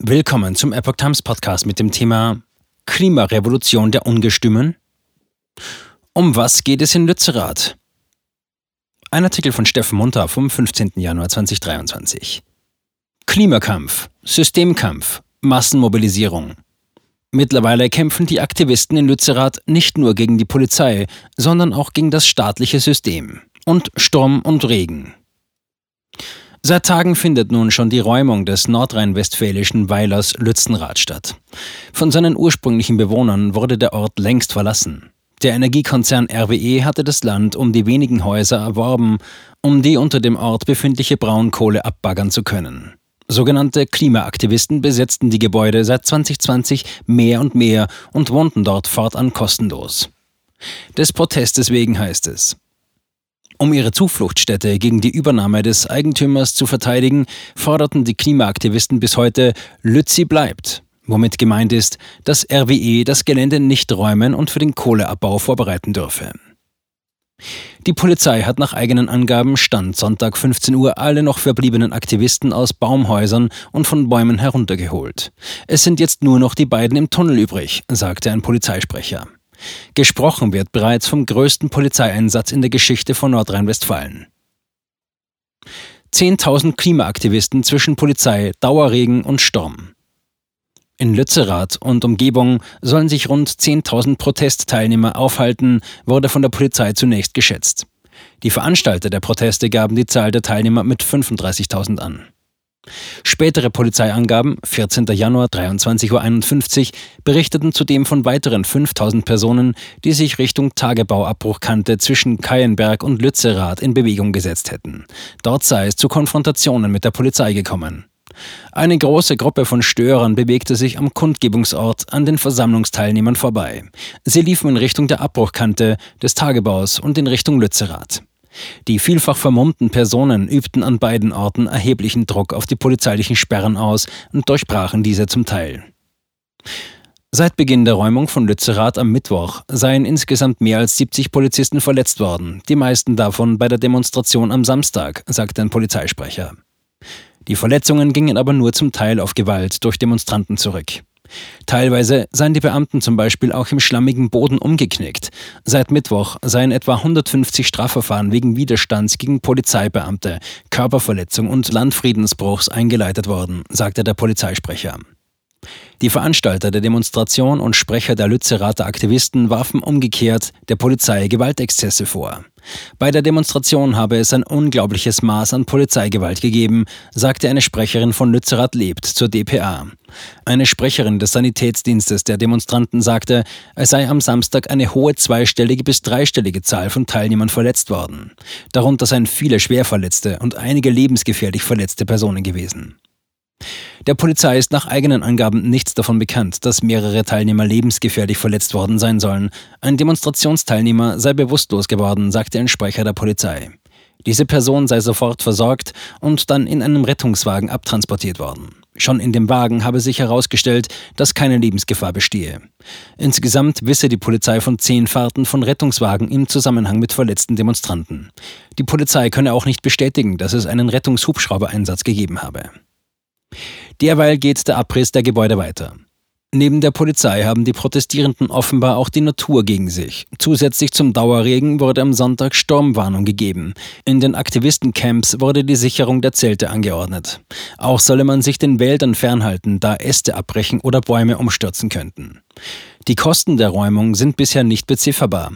Willkommen zum Epoch Times Podcast mit dem Thema Klimarevolution der Ungestümen. Um was geht es in Lützerath? Ein Artikel von Steffen Munter vom 15. Januar 2023. Klimakampf, Systemkampf, Massenmobilisierung. Mittlerweile kämpfen die Aktivisten in Lützerath nicht nur gegen die Polizei, sondern auch gegen das staatliche System. Und Sturm und Regen. Seit Tagen findet nun schon die Räumung des nordrhein-westfälischen Weilers Lützenrath statt. Von seinen ursprünglichen Bewohnern wurde der Ort längst verlassen. Der Energiekonzern RWE hatte das Land um die wenigen Häuser erworben, um die unter dem Ort befindliche Braunkohle abbaggern zu können. Sogenannte Klimaaktivisten besetzten die Gebäude seit 2020 mehr und mehr und wohnten dort fortan kostenlos. Des Protestes wegen heißt es, um ihre Zufluchtsstätte gegen die Übernahme des Eigentümers zu verteidigen, forderten die Klimaaktivisten bis heute Lützi bleibt, womit gemeint ist, dass RWE das Gelände nicht räumen und für den Kohleabbau vorbereiten dürfe. Die Polizei hat nach eigenen Angaben Stand Sonntag 15 Uhr alle noch verbliebenen Aktivisten aus Baumhäusern und von Bäumen heruntergeholt. Es sind jetzt nur noch die beiden im Tunnel übrig, sagte ein Polizeisprecher. Gesprochen wird bereits vom größten Polizeieinsatz in der Geschichte von Nordrhein-Westfalen. 10.000 Klimaaktivisten zwischen Polizei, Dauerregen und Sturm. In Lützerath und Umgebung sollen sich rund 10.000 Protestteilnehmer aufhalten, wurde von der Polizei zunächst geschätzt. Die Veranstalter der Proteste gaben die Zahl der Teilnehmer mit 35.000 an. Spätere Polizeiangaben, 14. Januar 23.51 Uhr, berichteten zudem von weiteren 5000 Personen, die sich Richtung Tagebauabbruchkante zwischen Keienberg und Lützerath in Bewegung gesetzt hätten. Dort sei es zu Konfrontationen mit der Polizei gekommen. Eine große Gruppe von Störern bewegte sich am Kundgebungsort an den Versammlungsteilnehmern vorbei. Sie liefen in Richtung der Abbruchkante des Tagebaus und in Richtung Lützerath. Die vielfach vermummten Personen übten an beiden Orten erheblichen Druck auf die polizeilichen Sperren aus und durchbrachen diese zum Teil. Seit Beginn der Räumung von Lützerath am Mittwoch seien insgesamt mehr als 70 Polizisten verletzt worden, die meisten davon bei der Demonstration am Samstag, sagte ein Polizeisprecher. Die Verletzungen gingen aber nur zum Teil auf Gewalt durch Demonstranten zurück. Teilweise seien die Beamten zum Beispiel auch im schlammigen Boden umgeknickt. Seit Mittwoch seien etwa 150 Strafverfahren wegen Widerstands gegen Polizeibeamte, Körperverletzung und Landfriedensbruchs eingeleitet worden, sagte der Polizeisprecher. Die Veranstalter der Demonstration und Sprecher der Lützerater Aktivisten warfen umgekehrt der Polizei Gewaltexzesse vor. Bei der Demonstration habe es ein unglaubliches Maß an Polizeigewalt gegeben, sagte eine Sprecherin von Lützerath lebt zur dpa. Eine Sprecherin des Sanitätsdienstes der Demonstranten sagte, es sei am Samstag eine hohe zweistellige bis dreistellige Zahl von Teilnehmern verletzt worden. Darunter seien viele schwerverletzte und einige lebensgefährlich verletzte Personen gewesen. Der Polizei ist nach eigenen Angaben nichts davon bekannt, dass mehrere Teilnehmer lebensgefährlich verletzt worden sein sollen. Ein Demonstrationsteilnehmer sei bewusstlos geworden, sagte ein Sprecher der Polizei. Diese Person sei sofort versorgt und dann in einem Rettungswagen abtransportiert worden. Schon in dem Wagen habe sich herausgestellt, dass keine Lebensgefahr bestehe. Insgesamt wisse die Polizei von zehn Fahrten von Rettungswagen im Zusammenhang mit verletzten Demonstranten. Die Polizei könne auch nicht bestätigen, dass es einen Rettungshubschraubereinsatz gegeben habe. Derweil geht der Abriss der Gebäude weiter. Neben der Polizei haben die Protestierenden offenbar auch die Natur gegen sich. Zusätzlich zum Dauerregen wurde am Sonntag Sturmwarnung gegeben. In den Aktivistencamps wurde die Sicherung der Zelte angeordnet. Auch solle man sich den Wäldern fernhalten, da Äste abbrechen oder Bäume umstürzen könnten. Die Kosten der Räumung sind bisher nicht bezifferbar.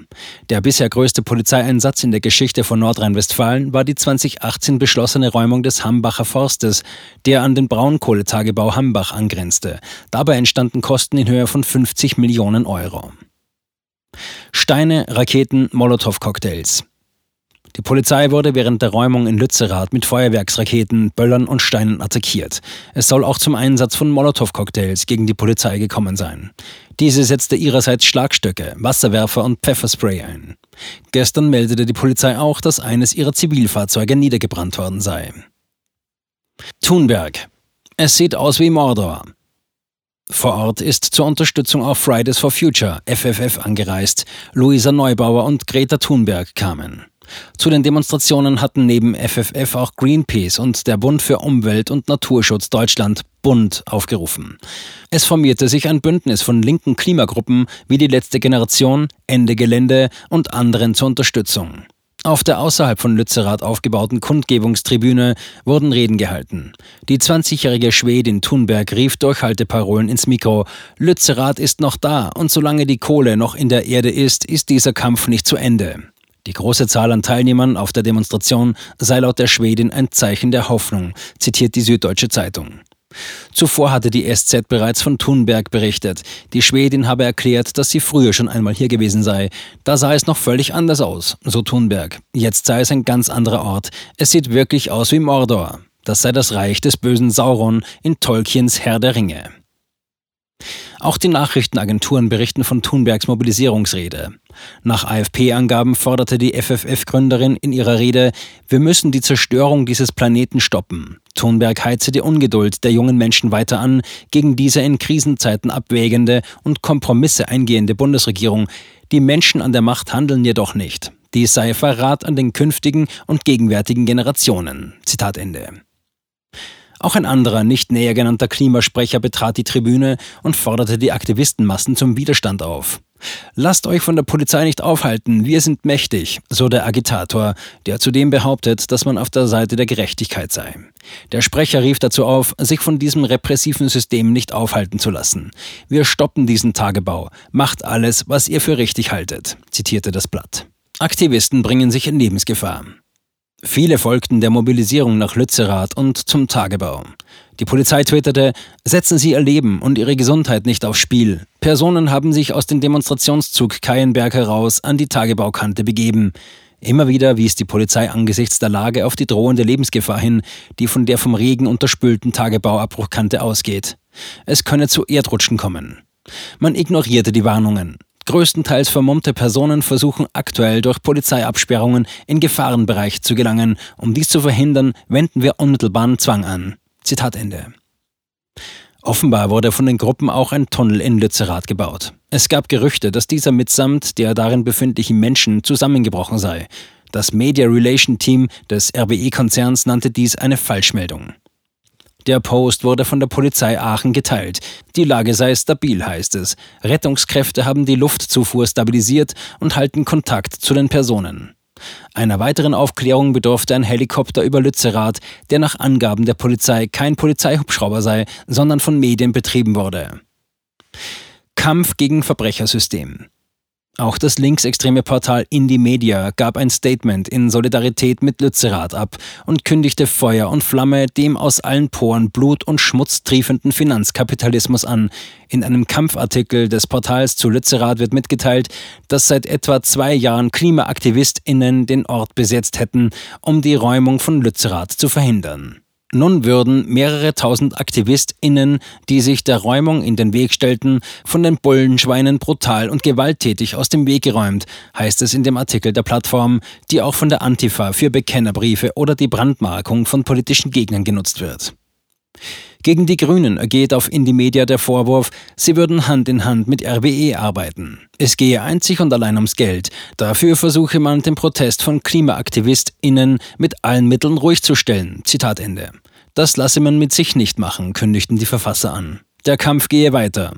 Der bisher größte Polizeieinsatz in der Geschichte von Nordrhein-Westfalen war die 2018 beschlossene Räumung des Hambacher Forstes, der an den Braunkohletagebau Hambach angrenzte. Dabei entstanden Kosten in Höhe von 50 Millionen Euro. Steine, Raketen, Molotow-Cocktails. Die Polizei wurde während der Räumung in Lützerath mit Feuerwerksraketen, Böllern und Steinen attackiert. Es soll auch zum Einsatz von Molotow-Cocktails gegen die Polizei gekommen sein. Diese setzte ihrerseits Schlagstöcke, Wasserwerfer und Pfefferspray ein. Gestern meldete die Polizei auch, dass eines ihrer Zivilfahrzeuge niedergebrannt worden sei. Thunberg. Es sieht aus wie Mordor. Vor Ort ist zur Unterstützung auch Fridays for Future, FFF, angereist. Luisa Neubauer und Greta Thunberg kamen. Zu den Demonstrationen hatten neben FFF auch Greenpeace und der Bund für Umwelt und Naturschutz Deutschland Bund aufgerufen. Es formierte sich ein Bündnis von linken Klimagruppen wie die letzte Generation, Ende Gelände und anderen zur Unterstützung. Auf der außerhalb von Lützerath aufgebauten Kundgebungstribüne wurden Reden gehalten. Die 20-jährige Schwedin Thunberg rief Durchhalteparolen ins Mikro. Lützerath ist noch da und solange die Kohle noch in der Erde ist, ist dieser Kampf nicht zu Ende. Die große Zahl an Teilnehmern auf der Demonstration sei laut der Schwedin ein Zeichen der Hoffnung, zitiert die Süddeutsche Zeitung. Zuvor hatte die SZ bereits von Thunberg berichtet. Die Schwedin habe erklärt, dass sie früher schon einmal hier gewesen sei. Da sah es noch völlig anders aus, so Thunberg. Jetzt sei es ein ganz anderer Ort. Es sieht wirklich aus wie Mordor. Das sei das Reich des bösen Sauron in Tolkiens Herr der Ringe. Auch die Nachrichtenagenturen berichten von Thunbergs Mobilisierungsrede. Nach AFP-Angaben forderte die FFF-Gründerin in ihrer Rede, wir müssen die Zerstörung dieses Planeten stoppen. Thunberg heize die Ungeduld der jungen Menschen weiter an, gegen diese in Krisenzeiten abwägende und Kompromisse eingehende Bundesregierung. Die Menschen an der Macht handeln jedoch nicht. Dies sei Verrat an den künftigen und gegenwärtigen Generationen. Zitat Ende. Auch ein anderer, nicht näher genannter Klimasprecher betrat die Tribüne und forderte die Aktivistenmassen zum Widerstand auf. Lasst euch von der Polizei nicht aufhalten, wir sind mächtig, so der Agitator, der zudem behauptet, dass man auf der Seite der Gerechtigkeit sei. Der Sprecher rief dazu auf, sich von diesem repressiven System nicht aufhalten zu lassen. Wir stoppen diesen Tagebau, macht alles, was ihr für richtig haltet, zitierte das Blatt. Aktivisten bringen sich in Lebensgefahr. Viele folgten der Mobilisierung nach Lützerath und zum Tagebau. Die Polizei twitterte, setzen Sie Ihr Leben und Ihre Gesundheit nicht aufs Spiel. Personen haben sich aus dem Demonstrationszug Keienberg heraus an die Tagebaukante begeben. Immer wieder wies die Polizei angesichts der Lage auf die drohende Lebensgefahr hin, die von der vom Regen unterspülten Tagebauabbruchkante ausgeht. Es könne zu Erdrutschen kommen. Man ignorierte die Warnungen. Größtenteils vermummte Personen versuchen aktuell durch Polizeiabsperrungen in Gefahrenbereich zu gelangen. Um dies zu verhindern, wenden wir unmittelbaren Zwang an. Zitat Ende. Offenbar wurde von den Gruppen auch ein Tunnel in Lützerath gebaut. Es gab Gerüchte, dass dieser mitsamt der darin befindlichen Menschen zusammengebrochen sei. Das Media Relation Team des RBE-Konzerns nannte dies eine Falschmeldung. Der Post wurde von der Polizei Aachen geteilt. Die Lage sei stabil, heißt es. Rettungskräfte haben die Luftzufuhr stabilisiert und halten Kontakt zu den Personen. Einer weiteren Aufklärung bedurfte ein Helikopter über Lützerath, der nach Angaben der Polizei kein Polizeihubschrauber sei, sondern von Medien betrieben wurde. Kampf gegen Verbrechersystem. Auch das linksextreme Portal Indie Media gab ein Statement in Solidarität mit Lützerath ab und kündigte Feuer und Flamme dem aus allen Poren Blut und Schmutz triefenden Finanzkapitalismus an. In einem Kampfartikel des Portals zu Lützerath wird mitgeteilt, dass seit etwa zwei Jahren KlimaaktivistInnen den Ort besetzt hätten, um die Räumung von Lützerath zu verhindern. Nun würden mehrere tausend AktivistInnen, die sich der Räumung in den Weg stellten, von den Bullenschweinen brutal und gewalttätig aus dem Weg geräumt, heißt es in dem Artikel der Plattform, die auch von der Antifa für Bekennerbriefe oder die Brandmarkung von politischen Gegnern genutzt wird. Gegen die Grünen ergeht auf Indie-Media der Vorwurf, sie würden Hand in Hand mit RWE arbeiten. Es gehe einzig und allein ums Geld. Dafür versuche man, den Protest von KlimaaktivistInnen mit allen Mitteln ruhig zu stellen. Zitat Ende. Das lasse man mit sich nicht machen, kündigten die Verfasser an. Der Kampf gehe weiter.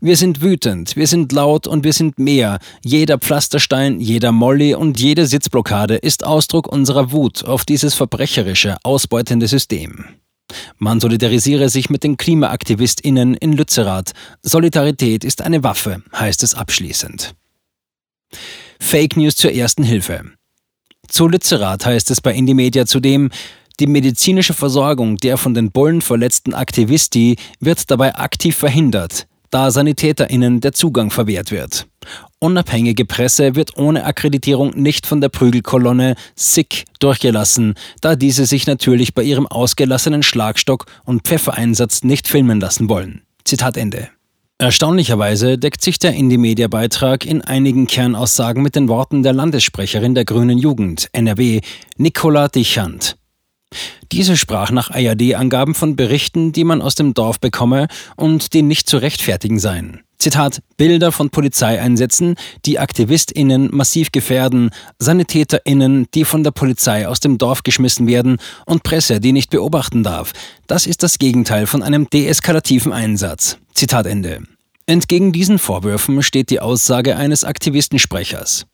Wir sind wütend, wir sind laut und wir sind mehr. Jeder Pflasterstein, jeder Molly und jede Sitzblockade ist Ausdruck unserer Wut auf dieses verbrecherische, ausbeutende System. Man solidarisiere sich mit den KlimaaktivistInnen in Lützerath. Solidarität ist eine Waffe, heißt es abschließend. Fake News zur ersten Hilfe. Zu Lützerath heißt es bei Indymedia zudem, die medizinische Versorgung der von den Bullen verletzten Aktivisti wird dabei aktiv verhindert da SanitäterInnen der Zugang verwehrt wird. Unabhängige Presse wird ohne Akkreditierung nicht von der Prügelkolonne SICK durchgelassen, da diese sich natürlich bei ihrem ausgelassenen Schlagstock und Pfeffereinsatz nicht filmen lassen wollen. Zitat Ende. Erstaunlicherweise deckt sich der Indie-Media-Beitrag in einigen Kernaussagen mit den Worten der Landessprecherin der Grünen Jugend, NRW, Nicola Dichand. Diese sprach nach ARD-Angaben von Berichten, die man aus dem Dorf bekomme und die nicht zu rechtfertigen seien. Zitat, Bilder von Polizeieinsätzen, die AktivistInnen massiv gefährden, SanitäterInnen, die von der Polizei aus dem Dorf geschmissen werden und Presse, die nicht beobachten darf. Das ist das Gegenteil von einem deeskalativen Einsatz. Zitat Ende. Entgegen diesen Vorwürfen steht die Aussage eines Aktivistensprechers.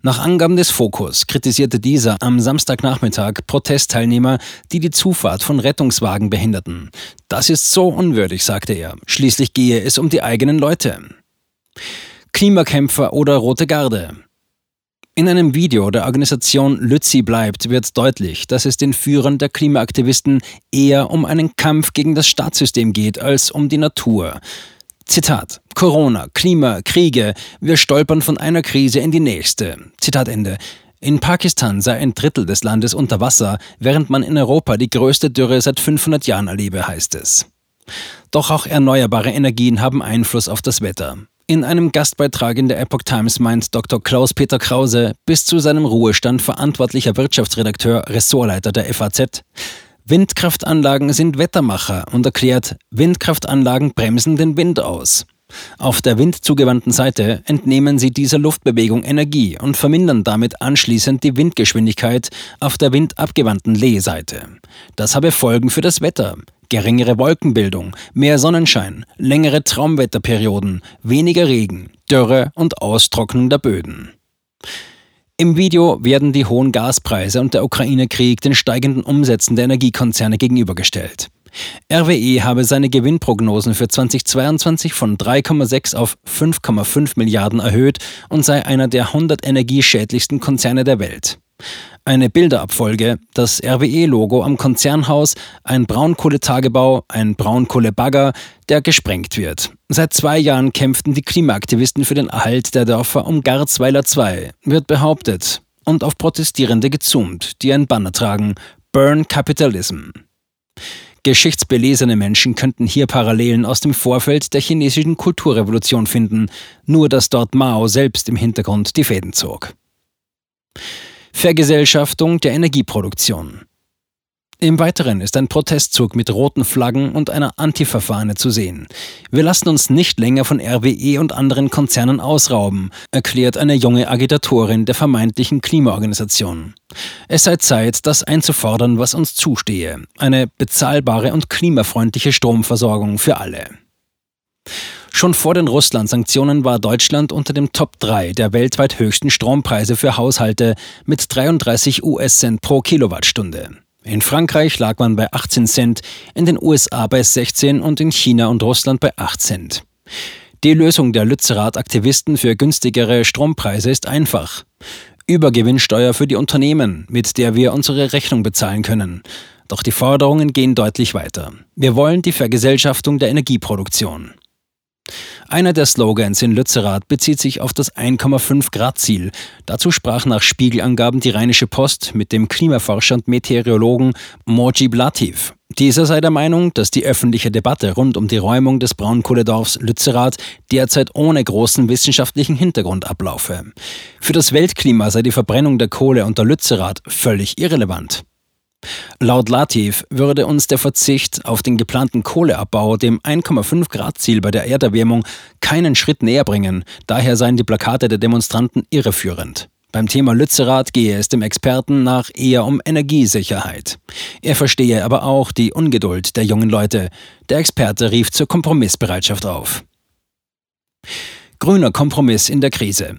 Nach Angaben des Fokus kritisierte dieser am Samstagnachmittag Protestteilnehmer, die die Zufahrt von Rettungswagen behinderten. Das ist so unwürdig, sagte er. Schließlich gehe es um die eigenen Leute. Klimakämpfer oder Rote Garde. In einem Video der Organisation Lützi bleibt wird deutlich, dass es den Führern der Klimaaktivisten eher um einen Kampf gegen das Staatssystem geht als um die Natur. Zitat. Corona, Klima, Kriege, wir stolpern von einer Krise in die nächste. Zitat Ende. In Pakistan sei ein Drittel des Landes unter Wasser, während man in Europa die größte Dürre seit 500 Jahren erlebe, heißt es. Doch auch erneuerbare Energien haben Einfluss auf das Wetter. In einem Gastbeitrag in der Epoch Times meint Dr. Klaus-Peter Krause, bis zu seinem Ruhestand verantwortlicher Wirtschaftsredakteur, Ressortleiter der FAZ, Windkraftanlagen sind Wettermacher und erklärt, Windkraftanlagen bremsen den Wind aus. Auf der windzugewandten Seite entnehmen sie dieser Luftbewegung Energie und vermindern damit anschließend die Windgeschwindigkeit auf der windabgewandten Lehseite. Das habe Folgen für das Wetter. Geringere Wolkenbildung, mehr Sonnenschein, längere Traumwetterperioden, weniger Regen, Dürre und Austrocknung der Böden. Im Video werden die hohen Gaspreise und der Ukraine-Krieg den steigenden Umsätzen der Energiekonzerne gegenübergestellt. RWE habe seine Gewinnprognosen für 2022 von 3,6 auf 5,5 Milliarden erhöht und sei einer der 100 energieschädlichsten Konzerne der Welt. Eine Bilderabfolge, das RWE-Logo am Konzernhaus, ein Braunkohletagebau, ein Braunkohlebagger, der gesprengt wird. Seit zwei Jahren kämpften die Klimaaktivisten für den Erhalt der Dörfer um Garzweiler 2, wird behauptet, und auf Protestierende gezoomt, die ein Banner tragen: Burn Capitalism. Geschichtsbelesene Menschen könnten hier Parallelen aus dem Vorfeld der chinesischen Kulturrevolution finden, nur dass dort Mao selbst im Hintergrund die Fäden zog. Vergesellschaftung der Energieproduktion. Im Weiteren ist ein Protestzug mit roten Flaggen und einer Antifa-Fahne zu sehen. Wir lassen uns nicht länger von RWE und anderen Konzernen ausrauben, erklärt eine junge Agitatorin der vermeintlichen Klimaorganisation. Es sei Zeit, das einzufordern, was uns zustehe. Eine bezahlbare und klimafreundliche Stromversorgung für alle. Schon vor den Russland-Sanktionen war Deutschland unter dem Top 3 der weltweit höchsten Strompreise für Haushalte mit 33 US-Cent pro Kilowattstunde. In Frankreich lag man bei 18 Cent, in den USA bei 16 und in China und Russland bei 8 Cent. Die Lösung der Lützerath-Aktivisten für günstigere Strompreise ist einfach. Übergewinnsteuer für die Unternehmen, mit der wir unsere Rechnung bezahlen können. Doch die Forderungen gehen deutlich weiter. Wir wollen die Vergesellschaftung der Energieproduktion. Einer der Slogans in Lützerath bezieht sich auf das 1,5 Grad Ziel. Dazu sprach nach Spiegelangaben die Rheinische Post mit dem Klimaforscher und Meteorologen Mojib Latif. Dieser sei der Meinung, dass die öffentliche Debatte rund um die Räumung des Braunkohledorfs Lützerath derzeit ohne großen wissenschaftlichen Hintergrund ablaufe. Für das Weltklima sei die Verbrennung der Kohle unter Lützerath völlig irrelevant. Laut Latif würde uns der Verzicht auf den geplanten Kohleabbau dem 1,5 Grad Ziel bei der Erderwärmung keinen Schritt näher bringen, daher seien die Plakate der Demonstranten irreführend. Beim Thema Lützerath gehe es dem Experten nach eher um Energiesicherheit. Er verstehe aber auch die Ungeduld der jungen Leute. Der Experte rief zur Kompromissbereitschaft auf. Grüner Kompromiss in der Krise.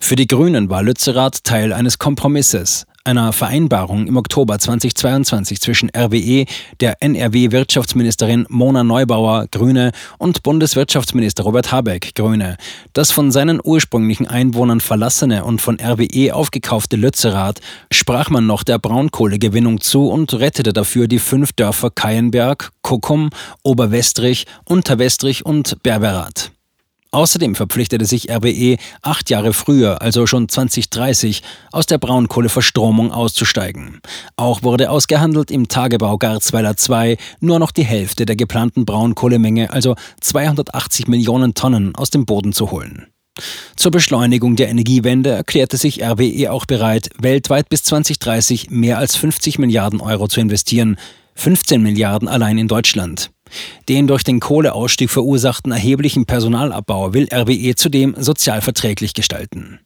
Für die Grünen war Lützerath Teil eines Kompromisses, einer Vereinbarung im Oktober 2022 zwischen RWE, der NRW-Wirtschaftsministerin Mona Neubauer, Grüne, und Bundeswirtschaftsminister Robert Habeck, Grüne. Das von seinen ursprünglichen Einwohnern verlassene und von RWE aufgekaufte Lützerath sprach man noch der Braunkohlegewinnung zu und rettete dafür die fünf Dörfer Keienberg, Kuckum, Oberwestrich, Unterwestrich und Berberath. Außerdem verpflichtete sich RWE acht Jahre früher, also schon 2030, aus der Braunkohleverstromung auszusteigen. Auch wurde ausgehandelt, im Tagebau Garzweiler 2 nur noch die Hälfte der geplanten Braunkohlemenge, also 280 Millionen Tonnen, aus dem Boden zu holen. Zur Beschleunigung der Energiewende erklärte sich RWE auch bereit, weltweit bis 2030 mehr als 50 Milliarden Euro zu investieren, 15 Milliarden allein in Deutschland. Den durch den Kohleausstieg verursachten erheblichen Personalabbau will RWE zudem sozial verträglich gestalten.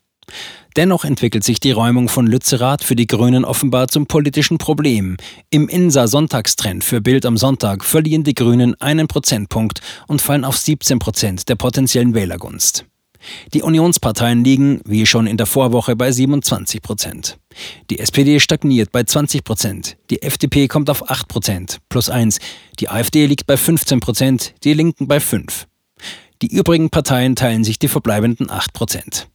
Dennoch entwickelt sich die Räumung von Lützerath für die Grünen offenbar zum politischen Problem. Im INSA-Sonntagstrend für Bild am Sonntag verlieren die Grünen einen Prozentpunkt und fallen auf 17 Prozent der potenziellen Wählergunst. Die Unionsparteien liegen, wie schon in der Vorwoche, bei 27 Prozent. Die SPD stagniert bei 20 Prozent. Die FDP kommt auf 8 Prozent, plus 1. Die AfD liegt bei 15 Prozent, die Linken bei 5. Die übrigen Parteien teilen sich die verbleibenden 8 Prozent.